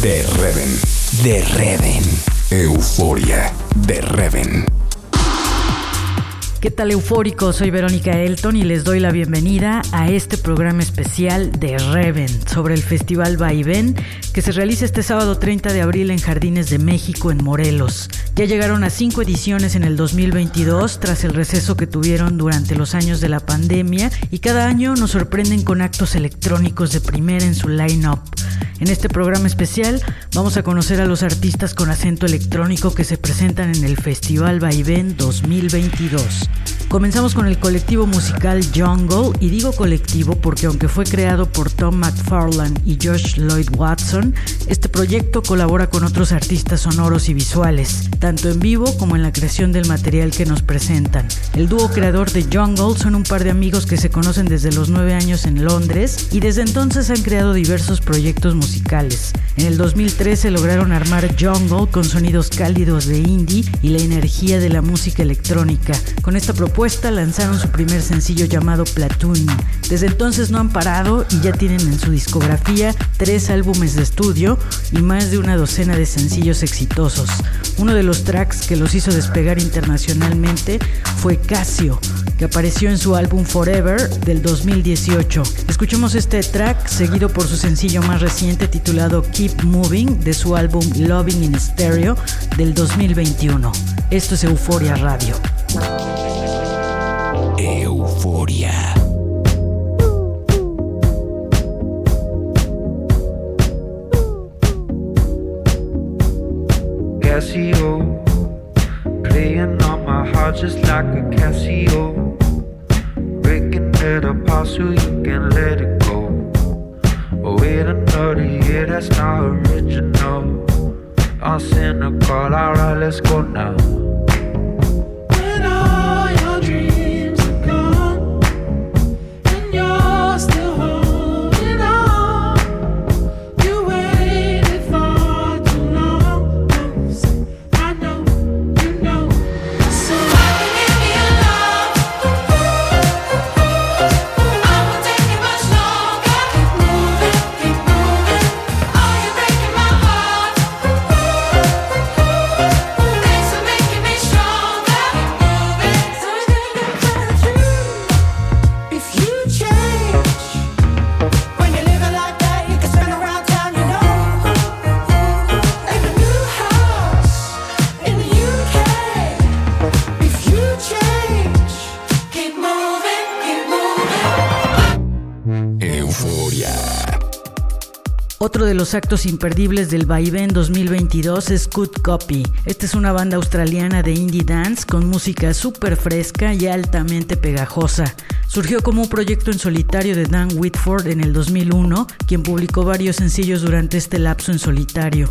de Reven. De Reven. Euforia de Reven. ¿Qué tal eufórico? Soy Verónica Elton y les doy la bienvenida a este programa especial de Reven sobre el Festival Vaivén que se realiza este sábado 30 de abril en Jardines de México en Morelos. Ya llegaron a cinco ediciones en el 2022 tras el receso que tuvieron durante los años de la pandemia y cada año nos sorprenden con actos electrónicos de primera en su line-up. En este programa especial vamos a conocer a los artistas con acento electrónico que se presentan en el Festival Vaivén 2022. Comenzamos con el colectivo musical Jungle y digo colectivo porque aunque fue creado por Tom McFarlane y Josh Lloyd Watson, este proyecto colabora con otros artistas sonoros y visuales, tanto en vivo como en la creación del material que nos presentan. El dúo creador de Jungle son un par de amigos que se conocen desde los nueve años en Londres y desde entonces han creado diversos proyectos musicales. En el 2013 lograron armar Jungle con sonidos cálidos de indie y la energía de la música electrónica. Esta propuesta lanzaron su primer sencillo llamado Platoon. Desde entonces no han parado y ya tienen en su discografía tres álbumes de estudio y más de una docena de sencillos exitosos. Uno de los tracks que los hizo despegar internacionalmente fue Casio, que apareció en su álbum Forever del 2018. Escuchemos este track seguido por su sencillo más reciente titulado Keep Moving de su álbum Loving in Stereo del 2021. Esto es Euforia Radio. Euforia. Casio, playing on my heart just like a Casio, breaking it apart so you can let it go. Oh, wait another year, that's not original. I'm cynical, alright, let's go now. Los actos imperdibles del Vaivén 2022 es Good Copy. Esta es una banda australiana de indie dance con música súper fresca y altamente pegajosa. Surgió como un proyecto en solitario de Dan Whitford en el 2001, quien publicó varios sencillos durante este lapso en solitario.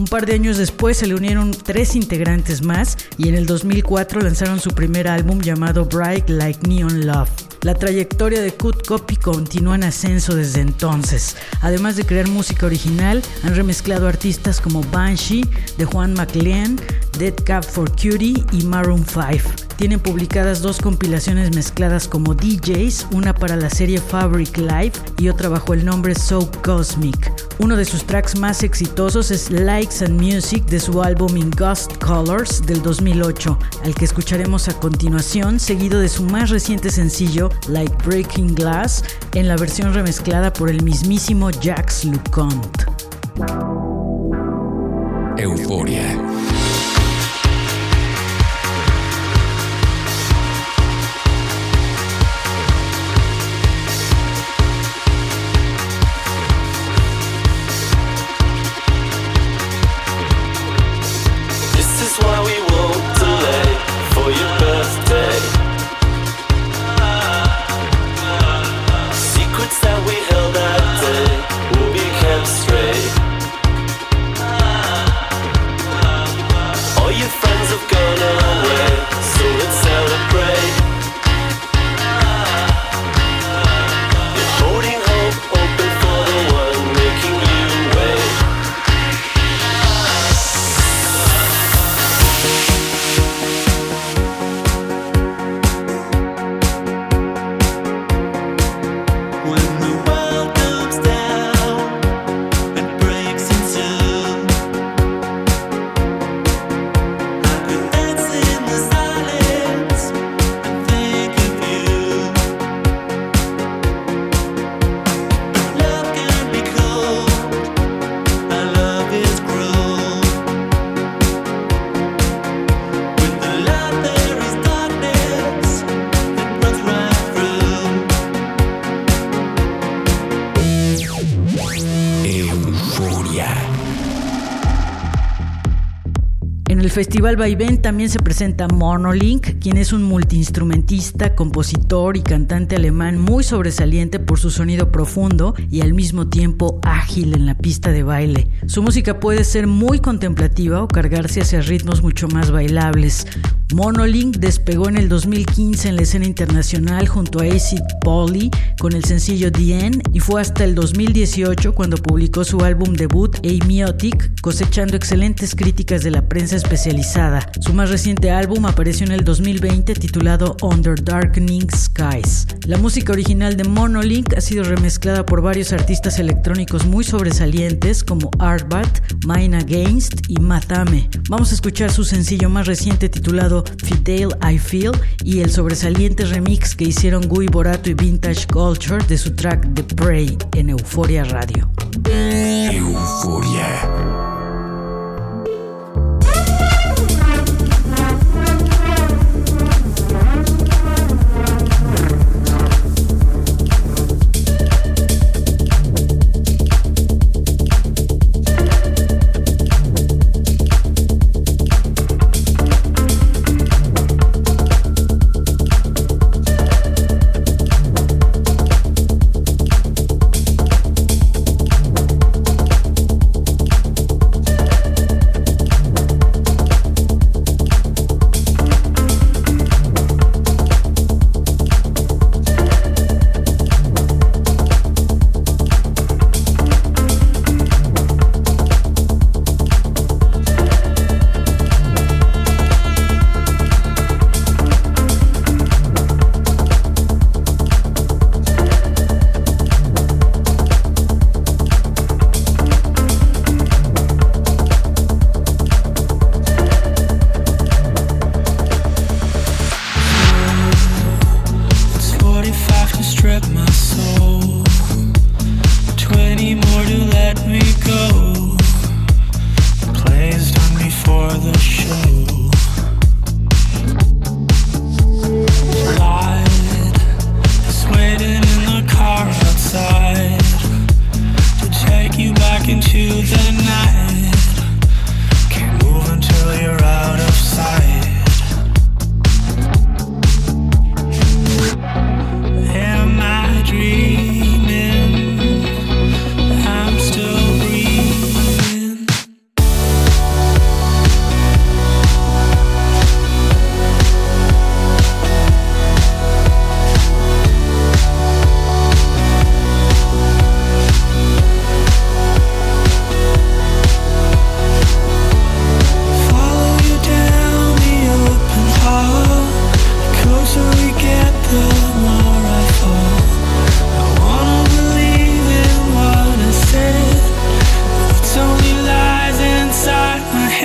Un par de años después se le unieron tres integrantes más y en el 2004 lanzaron su primer álbum llamado Bright Like Neon Love. La trayectoria de Cut Copy continúa en ascenso desde entonces. Además de crear música original, han remezclado artistas como Banshee, de Juan McLean, Dead Cap for Cutie y Maroon 5. Tienen publicadas dos compilaciones mezcladas como DJs, una para la serie Fabric Live y otra bajo el nombre So Cosmic. Uno de sus tracks más exitosos es Likes and Music de su álbum In Ghost Colors del 2008, al que escucharemos a continuación, seguido de su más reciente sencillo Like Breaking Glass, en la versión remezclada por el mismísimo Jax. Euforia. Euforia. El Festival Vaivén también se presenta Monolink, quien es un multiinstrumentista, compositor y cantante alemán muy sobresaliente por su sonido profundo y al mismo tiempo ágil en la pista de baile. Su música puede ser muy contemplativa o cargarse hacia ritmos mucho más bailables. Monolink despegó en el 2015 en la escena internacional junto a Acid Polly con el sencillo The End y fue hasta el 2018 cuando publicó su álbum debut Amiotic, cosechando excelentes críticas de la prensa especializada. Su más reciente álbum apareció en el 2020 titulado Under Darkening Skies. La música original de Monolink ha sido remezclada por varios artistas electrónicos muy sobresalientes como Artbat, Mine Against y Matame. Vamos a escuchar su sencillo más reciente titulado Fidel I Feel y el sobresaliente remix que hicieron Gui Borato y Vintage Culture de su track The Prey en Euforia Radio. Euforia. back into the night.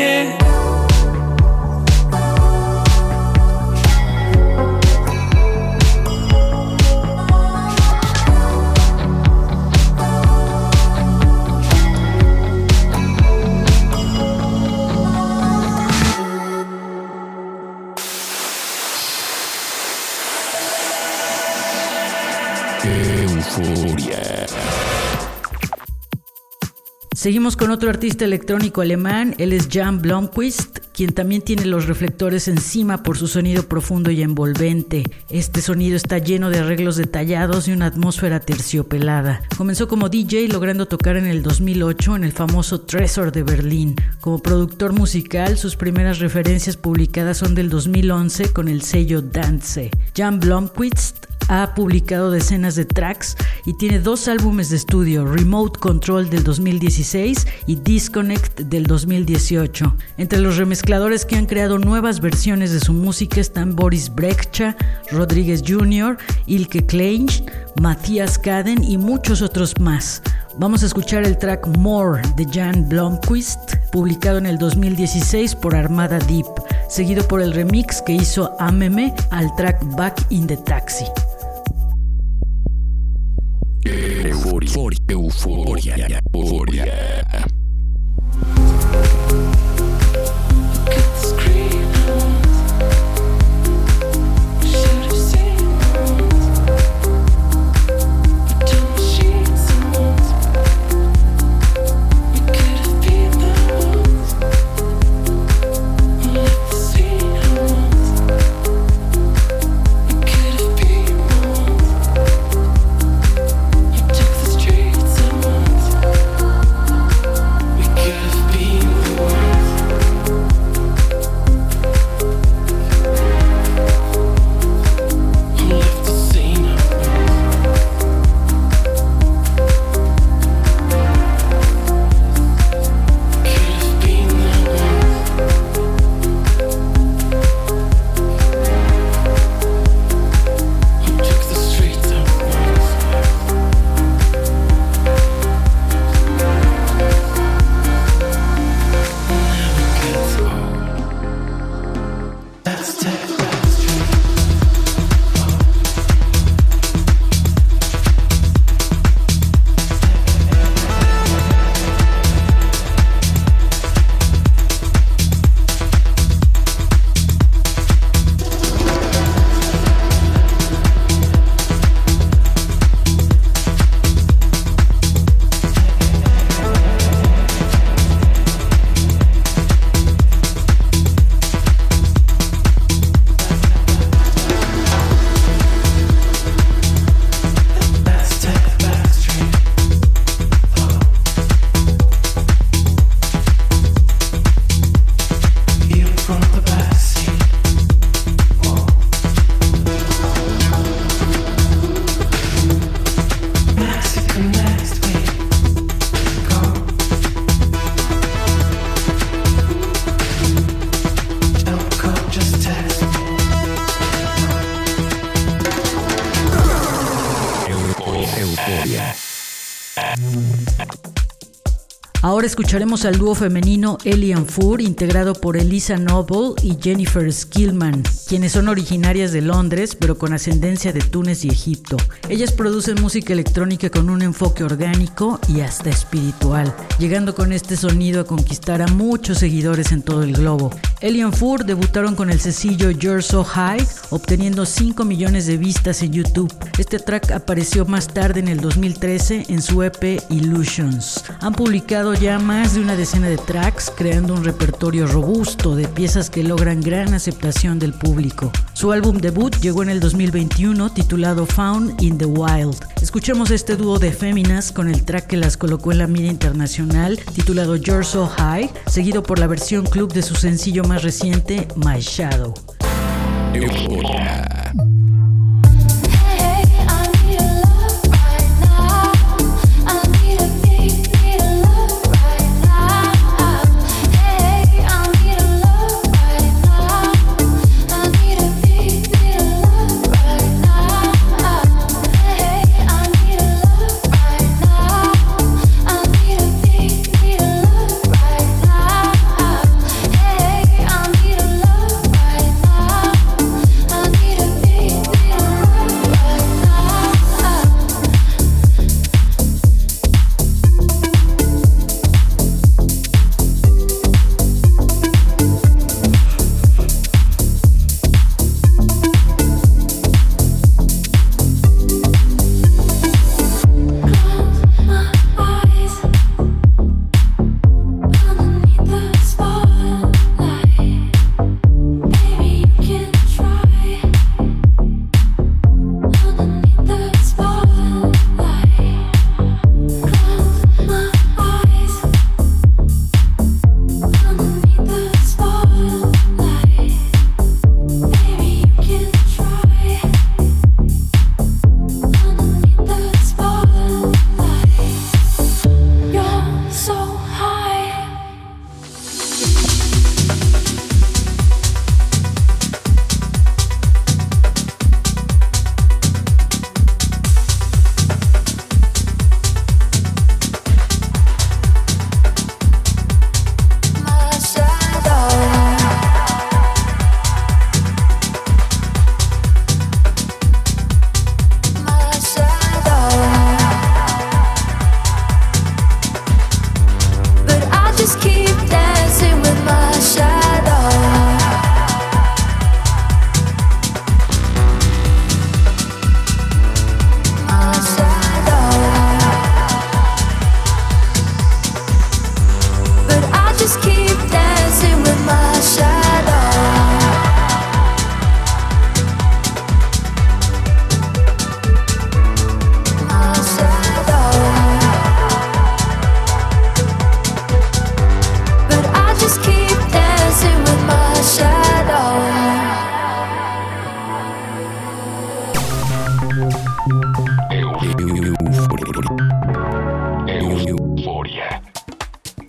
yeah. Seguimos con otro artista electrónico alemán, él es Jan Blomqvist, quien también tiene los reflectores encima por su sonido profundo y envolvente. Este sonido está lleno de arreglos detallados y una atmósfera terciopelada. Comenzó como DJ logrando tocar en el 2008 en el famoso Tresor de Berlín. Como productor musical, sus primeras referencias publicadas son del 2011 con el sello Dance. Jan Blomqvist ha publicado decenas de tracks y tiene dos álbumes de estudio, Remote Control del 2016 y Disconnect del 2018. Entre los remezcladores que han creado nuevas versiones de su música están Boris Brekcha, Rodríguez Jr., Ilke Klein, Matthias Kaden y muchos otros más. Vamos a escuchar el track More de Jan Blomqvist, publicado en el 2016 por Armada Deep, seguido por el remix que hizo Ameme al track Back in the Taxi. Euforia. Euforia. Euforia. Escucharemos al dúo femenino Elian Fur, integrado por Elisa Noble y Jennifer Skillman, quienes son originarias de Londres, pero con ascendencia de Túnez y Egipto. Ellas producen música electrónica con un enfoque orgánico y hasta espiritual, llegando con este sonido a conquistar a muchos seguidores en todo el globo. Elian Fur debutaron con el sencillo You're So High, obteniendo 5 millones de vistas en YouTube. Este track apareció más tarde en el 2013 en su EP Illusions. Han publicado ya más de una decena de tracks, creando un repertorio robusto de piezas que logran gran aceptación del público. Su álbum debut llegó en el 2021 titulado Found in the Wild. Escuchemos este dúo de féminas con el track que las colocó en la mira internacional titulado You're So High, seguido por la versión club de su sencillo más reciente My Shadow.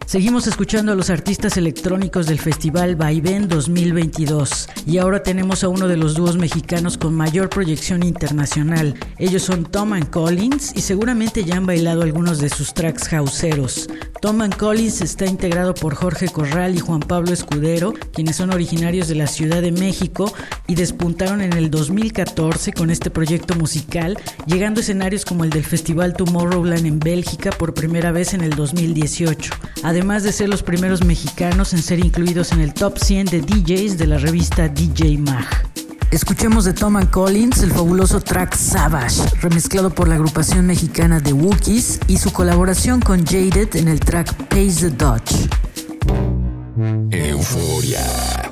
Seguimos escuchando a los artistas electrónicos del Festival Vaivén 2022 y ahora tenemos a uno de los dúos mexicanos con mayor proyección internacional. Ellos son Tom and Collins y seguramente ya han bailado algunos de sus tracks houseeros. Tom and Collins está integrado por Jorge Corral y Juan Pablo Escudero, quienes son originarios de la Ciudad de México y despuntaron en el 2014 con este proyecto musical, llegando a escenarios como el del Festival Tomorrowland en Bélgica por primera vez en el 2018, además de ser los primeros mexicanos en ser incluidos en el top 100 de DJs de la revista DJ Mag. Escuchemos de Tom Collins el fabuloso track Savage, remezclado por la agrupación mexicana de Wookiees y su colaboración con Jaded en el track Pace the Dodge. Euforia.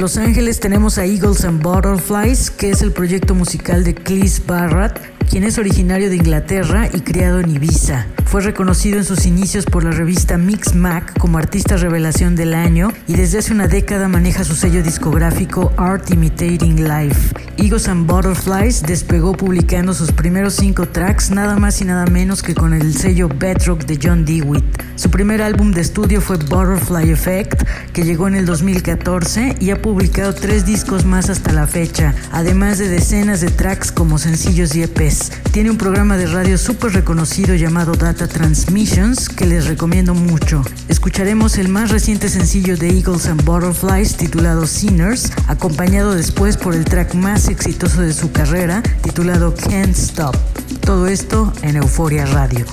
Los Ángeles tenemos a Eagles and Butterflies, que es el proyecto musical de Clis Barrett, quien es originario de Inglaterra y criado en Ibiza. Fue reconocido en sus inicios por la revista Mix Mac como artista revelación del año y desde hace una década maneja su sello discográfico Art Imitating Life. Eagles and Butterflies despegó publicando sus primeros cinco tracks nada más y nada menos que con el sello Bedrock de John Dewitt. Su primer álbum de estudio fue Butterfly Effect, que llegó en el 2014 y ha publicado tres discos más hasta la fecha, además de decenas de tracks como sencillos y EPs. Tiene un programa de radio súper reconocido llamado Transmissions que les recomiendo mucho. Escucharemos el más reciente sencillo de Eagles and Butterflies titulado Sinners, acompañado después por el track más exitoso de su carrera titulado Can't Stop. Todo esto en Euforia Radio.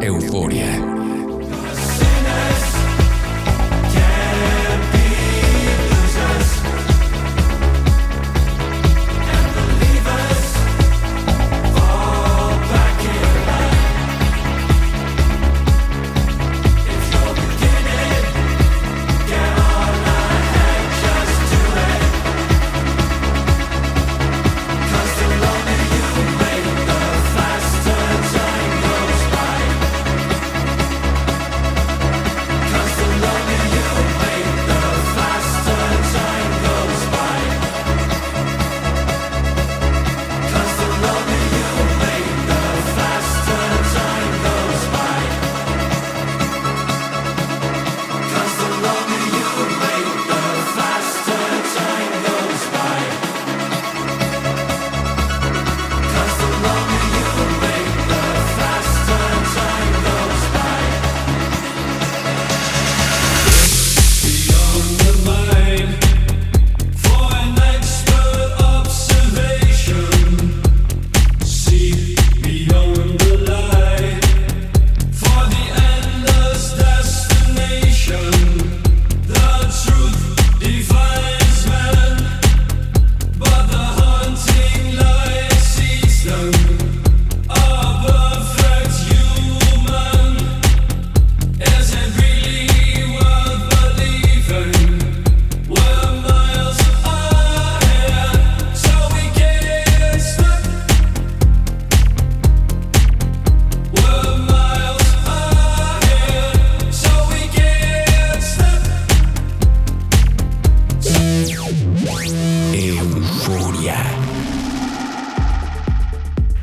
Euforia.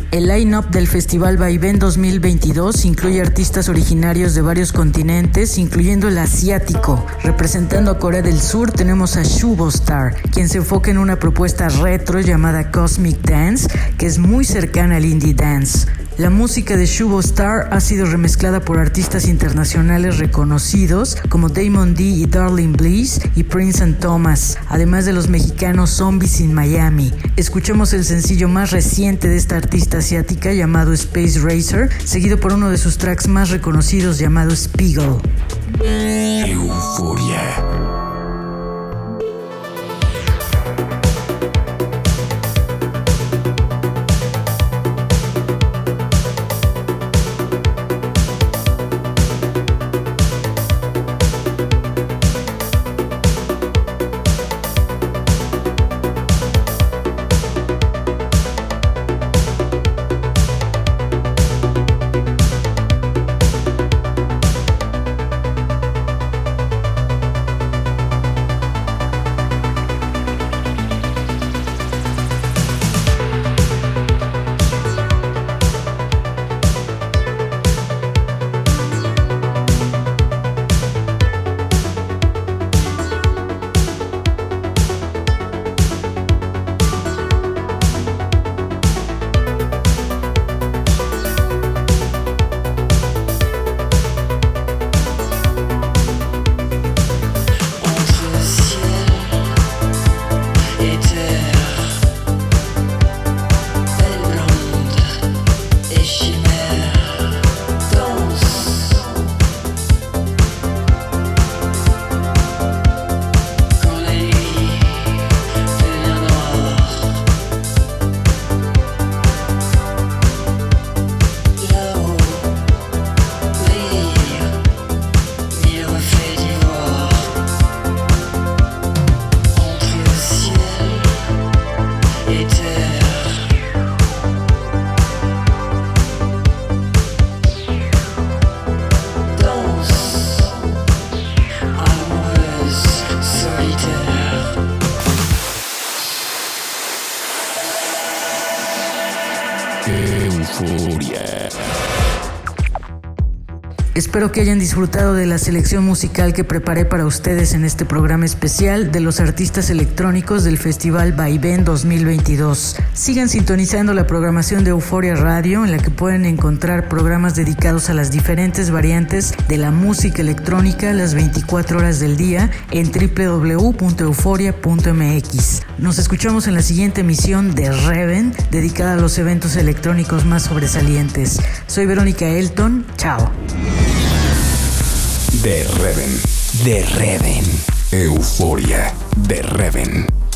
El line-up del Festival Vaivén 2022 incluye artistas originarios de varios continentes, incluyendo el asiático. Representando a Corea del Sur tenemos a Shubostar, quien se enfoca en una propuesta retro llamada Cosmic Dance, que es muy cercana al indie dance. La música de Shubo Star ha sido remezclada por artistas internacionales reconocidos como Damon D y Darling Bliss y Prince and Thomas, además de los mexicanos Zombies in Miami. Escuchemos el sencillo más reciente de esta artista asiática llamado Space Racer, seguido por uno de sus tracks más reconocidos llamado Spiegel. Euforia. Fúria. Espero que hayan disfrutado de la selección musical que preparé para ustedes en este programa especial de los artistas electrónicos del Festival Vaivén 2022. Sigan sintonizando la programación de Euforia Radio en la que pueden encontrar programas dedicados a las diferentes variantes de la música electrónica las 24 horas del día en www.euforia.mx. Nos escuchamos en la siguiente emisión de Reven dedicada a los eventos electrónicos más sobresalientes. Soy Verónica Elton. Chao. De Reven. De Reven. Euforia. De Reven.